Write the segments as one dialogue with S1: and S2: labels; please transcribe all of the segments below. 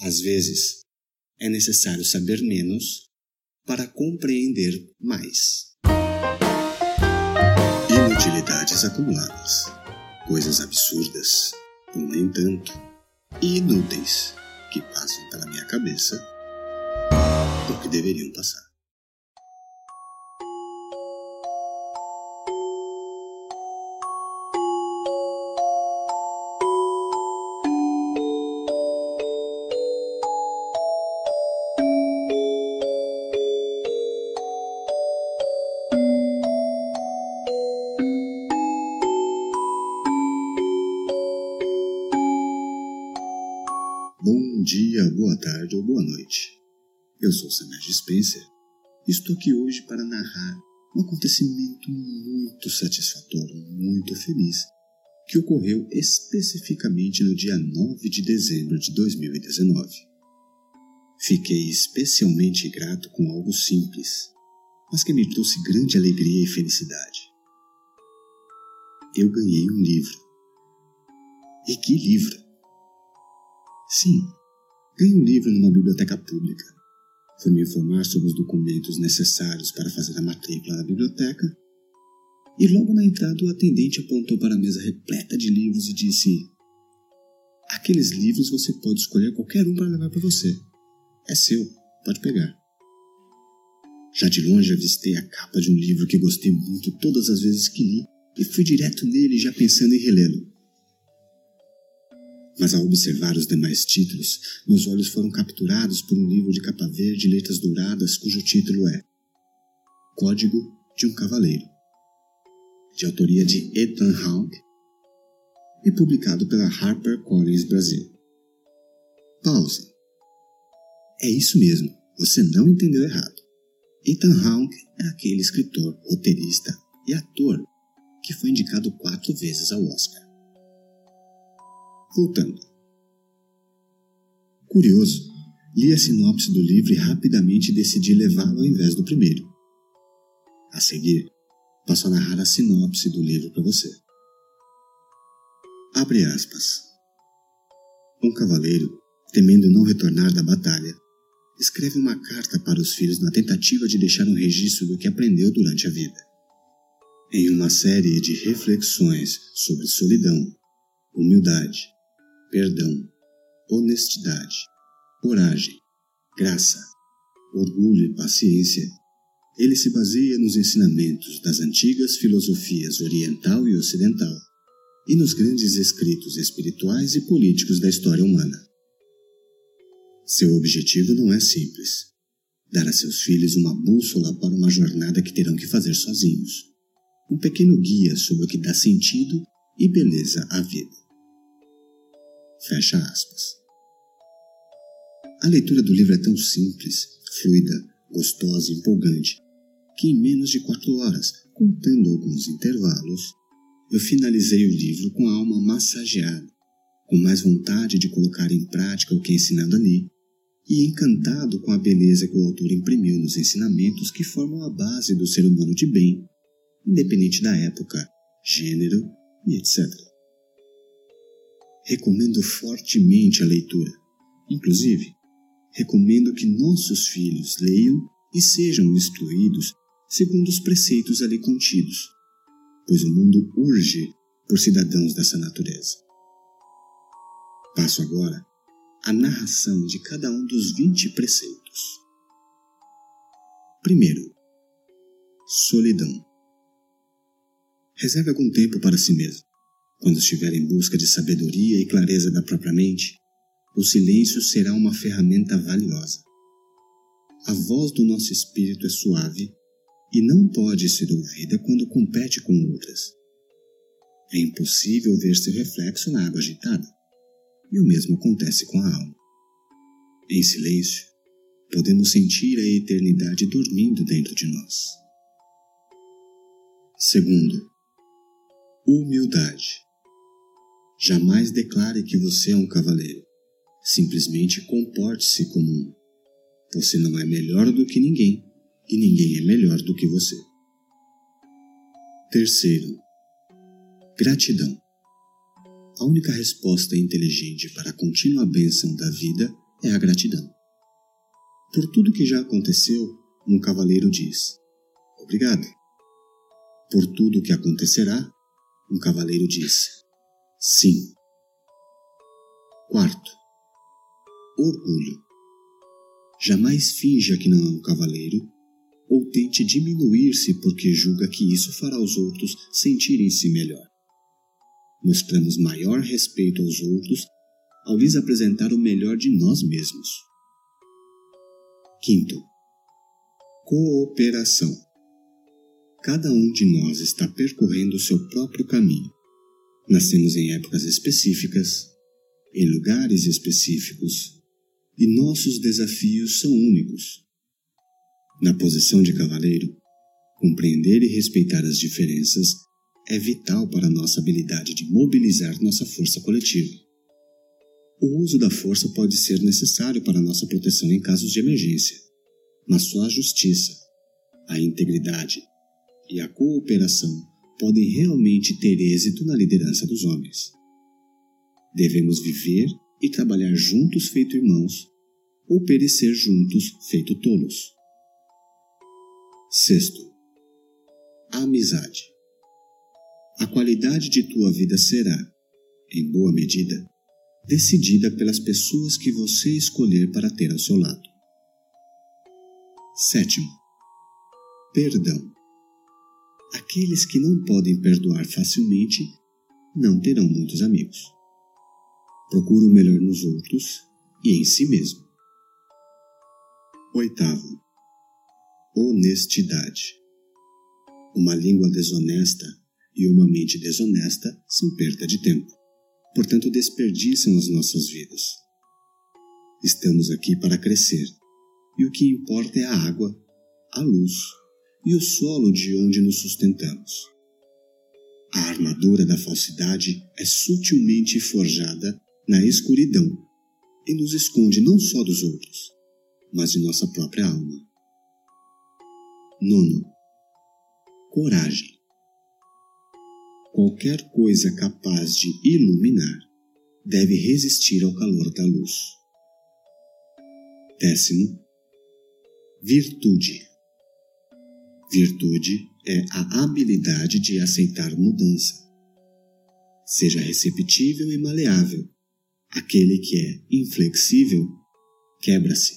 S1: Às vezes, é necessário saber menos para compreender mais. Inutilidades acumuladas, coisas absurdas, ou nem tanto, e inúteis que passam pela minha cabeça ou que deveriam passar. Tarde ou boa noite. Eu sou Samuel Spencer e estou aqui hoje para narrar um acontecimento muito satisfatório, muito feliz, que ocorreu especificamente no dia 9 de dezembro de 2019. Fiquei especialmente grato com algo simples, mas que me trouxe grande alegria e felicidade. Eu ganhei um livro. E que livro! Sim, ganhei um livro numa biblioteca pública. Fui me informar sobre os documentos necessários para fazer a matrícula na biblioteca e logo na entrada o atendente apontou para a mesa repleta de livros e disse: Aqueles livros você pode escolher qualquer um para levar para você. É seu, pode pegar. Já de longe avistei a capa de um livro que gostei muito todas as vezes que li e fui direto nele já pensando em relê-lo mas ao observar os demais títulos, meus olhos foram capturados por um livro de capa verde e letras douradas cujo título é Código de um Cavaleiro, de autoria de Ethan Hawke e publicado pela HarperCollins Brasil. Pausa. É isso mesmo, você não entendeu errado. Ethan Hawke é aquele escritor, roteirista e ator que foi indicado quatro vezes ao Oscar. Voltando. Curioso, li a sinopse do livro e rapidamente decidi levá-lo ao invés do primeiro. A seguir, passo a narrar a sinopse do livro para você. Abre aspas. Um cavaleiro, temendo não retornar da batalha, escreve uma carta para os filhos na tentativa de deixar um registro do que aprendeu durante a vida. Em uma série de reflexões sobre solidão, humildade, perdão, honestidade, coragem, graça, orgulho e paciência, ele se baseia nos ensinamentos das antigas filosofias oriental e ocidental e nos grandes escritos espirituais e políticos da história humana. Seu objetivo não é simples: dar a seus filhos uma bússola para uma jornada que terão que fazer sozinhos, um pequeno guia sobre o que dá sentido e beleza à vida. Fecha aspas. A leitura do livro é tão simples, fluida, gostosa e empolgante que em menos de quatro horas, contando alguns intervalos, eu finalizei o livro com a alma massageada, com mais vontade de colocar em prática o que é ensinado ali, e encantado com a beleza que o autor imprimiu nos ensinamentos que formam a base do ser humano de bem, independente da época, gênero e etc recomendo fortemente a leitura. Inclusive, recomendo que nossos filhos leiam e sejam instruídos segundo os preceitos ali contidos, pois o mundo urge por cidadãos dessa natureza. Passo agora a narração de cada um dos vinte preceitos. Primeiro, solidão. Reserve algum tempo para si mesmo. Quando estiver em busca de sabedoria e clareza da própria mente, o silêncio será uma ferramenta valiosa. A voz do nosso espírito é suave e não pode ser ouvida quando compete com outras. É impossível ver seu reflexo na água agitada, e o mesmo acontece com a alma. Em silêncio, podemos sentir a eternidade dormindo dentro de nós. Segundo, humildade. Jamais declare que você é um cavaleiro. Simplesmente comporte-se como um. Você não é melhor do que ninguém e ninguém é melhor do que você. Terceiro, gratidão. A única resposta inteligente para a contínua bênção da vida é a gratidão. Por tudo que já aconteceu, um cavaleiro diz: Obrigado. Por tudo que acontecerá, um cavaleiro diz: Sim. Quarto, orgulho. Jamais finja que não é um cavaleiro ou tente diminuir-se porque julga que isso fará os outros sentirem-se melhor. Mostramos maior respeito aos outros ao lhes apresentar o melhor de nós mesmos. Quinto, cooperação. Cada um de nós está percorrendo o seu próprio caminho. Nascemos em épocas específicas, em lugares específicos, e nossos desafios são únicos. Na posição de cavaleiro, compreender e respeitar as diferenças é vital para nossa habilidade de mobilizar nossa força coletiva. O uso da força pode ser necessário para nossa proteção em casos de emergência, mas só a justiça, a integridade e a cooperação podem realmente ter êxito na liderança dos homens. Devemos viver e trabalhar juntos feito irmãos, ou perecer juntos feito tolos. Sexto, amizade. A qualidade de tua vida será, em boa medida, decidida pelas pessoas que você escolher para ter ao seu lado. Sétimo, perdão. Aqueles que não podem perdoar facilmente não terão muitos amigos. Procure o melhor nos outros e em si mesmo. Oitavo, honestidade. Uma língua desonesta e uma mente desonesta são perda de tempo, portanto desperdiçam as nossas vidas. Estamos aqui para crescer e o que importa é a água, a luz e o solo de onde nos sustentamos. A armadura da falsidade é sutilmente forjada na escuridão e nos esconde não só dos outros, mas de nossa própria alma. Nono, coragem. Qualquer coisa capaz de iluminar deve resistir ao calor da luz. Décimo, Virtude. Virtude é a habilidade de aceitar mudança. Seja receptível e maleável. Aquele que é inflexível quebra-se.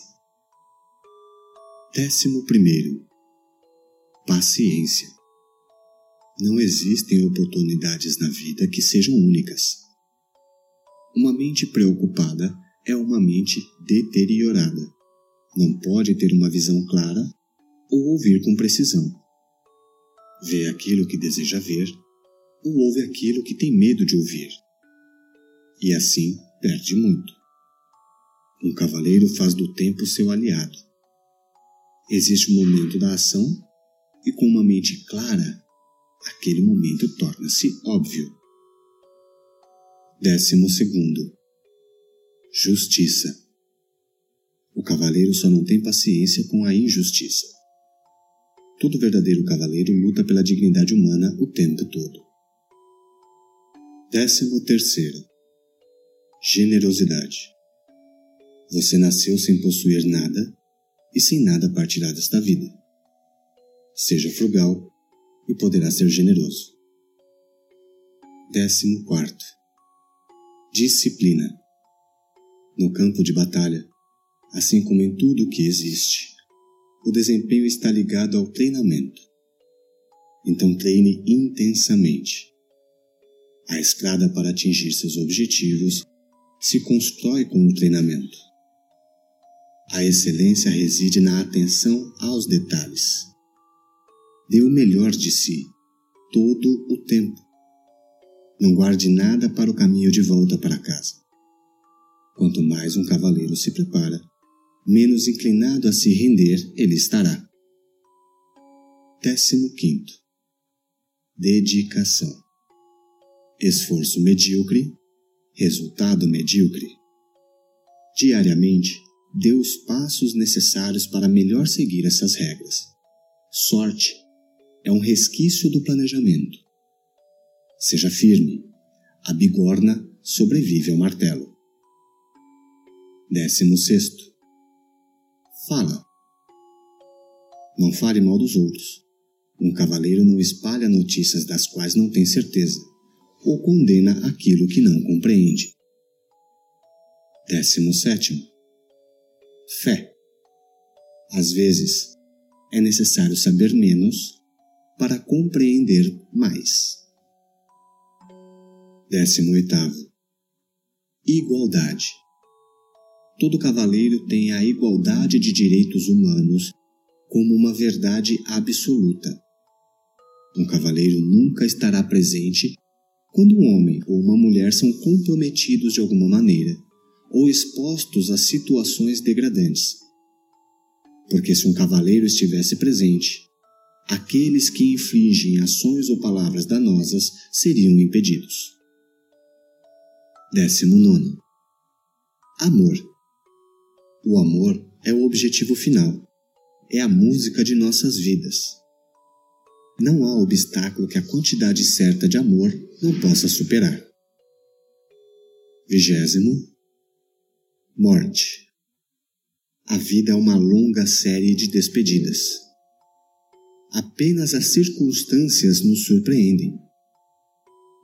S1: Décimo primeiro. Paciência. Não existem oportunidades na vida que sejam únicas. Uma mente preocupada é uma mente deteriorada não pode ter uma visão clara ou ouvir com precisão. Vê aquilo que deseja ver ou ouve aquilo que tem medo de ouvir. E assim perde muito. Um cavaleiro faz do tempo seu aliado. Existe o um momento da ação e com uma mente clara, aquele momento torna-se óbvio. Décimo segundo. Justiça. O cavaleiro só não tem paciência com a injustiça. Todo verdadeiro cavaleiro luta pela dignidade humana o tempo todo. Décimo terceiro. Generosidade. Você nasceu sem possuir nada e sem nada partirá desta vida. Seja frugal e poderá ser generoso. Décimo quarto. Disciplina. No campo de batalha, assim como em tudo o que existe. O desempenho está ligado ao treinamento. Então treine intensamente. A estrada para atingir seus objetivos se constrói com o treinamento. A excelência reside na atenção aos detalhes. Dê o melhor de si, todo o tempo. Não guarde nada para o caminho de volta para casa. Quanto mais um cavaleiro se prepara, menos inclinado a se render ele estará. Décimo quinto. Dedicação. Esforço medíocre, resultado medíocre. Diariamente, dê os passos necessários para melhor seguir essas regras. Sorte é um resquício do planejamento. Seja firme. A bigorna sobrevive ao martelo. Décimo sexto. Fala. Não fale mal dos outros. Um cavaleiro não espalha notícias das quais não tem certeza, ou condena aquilo que não compreende. Décimo sétimo. Fé. Às vezes, é necessário saber menos para compreender mais. Décimo oitavo. Igualdade. Todo cavaleiro tem a igualdade de direitos humanos como uma verdade absoluta. Um cavaleiro nunca estará presente quando um homem ou uma mulher são comprometidos de alguma maneira ou expostos a situações degradantes. Porque se um cavaleiro estivesse presente, aqueles que infligem ações ou palavras danosas seriam impedidos. Décimo nono. Amor. O amor é o objetivo final. É a música de nossas vidas. Não há obstáculo que a quantidade certa de amor não possa superar. Vigésimo. Morte. A vida é uma longa série de despedidas. Apenas as circunstâncias nos surpreendem.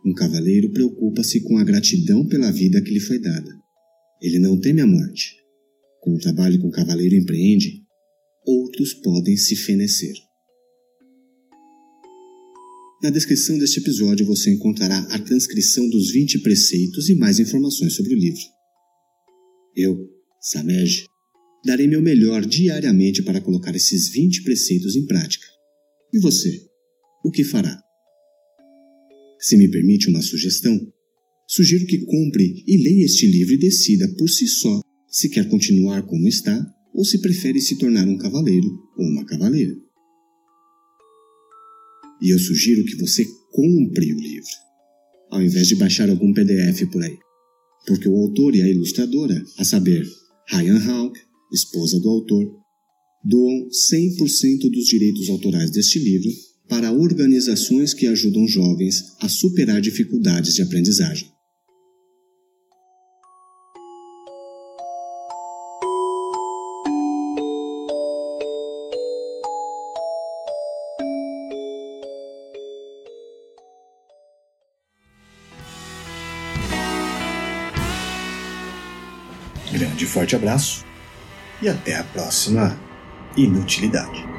S1: Um cavaleiro preocupa-se com a gratidão pela vida que lhe foi dada. Ele não teme a morte. Com o trabalho que um cavaleiro empreende, outros podem se fenecer. Na descrição deste episódio você encontrará a transcrição dos 20 preceitos e mais informações sobre o livro. Eu, Samej, darei meu melhor diariamente para colocar esses 20 preceitos em prática. E você, o que fará? Se me permite uma sugestão, sugiro que compre e leia este livro e decida por si só se quer continuar como está ou se prefere se tornar um cavaleiro ou uma cavaleira. E eu sugiro que você compre o livro, ao invés de baixar algum PDF por aí, porque o autor e a ilustradora, a saber, Ryan Hawk, esposa do autor, doam 100% dos direitos autorais deste livro para organizações que ajudam jovens a superar dificuldades de aprendizagem. Grande forte abraço e até a próxima inutilidade.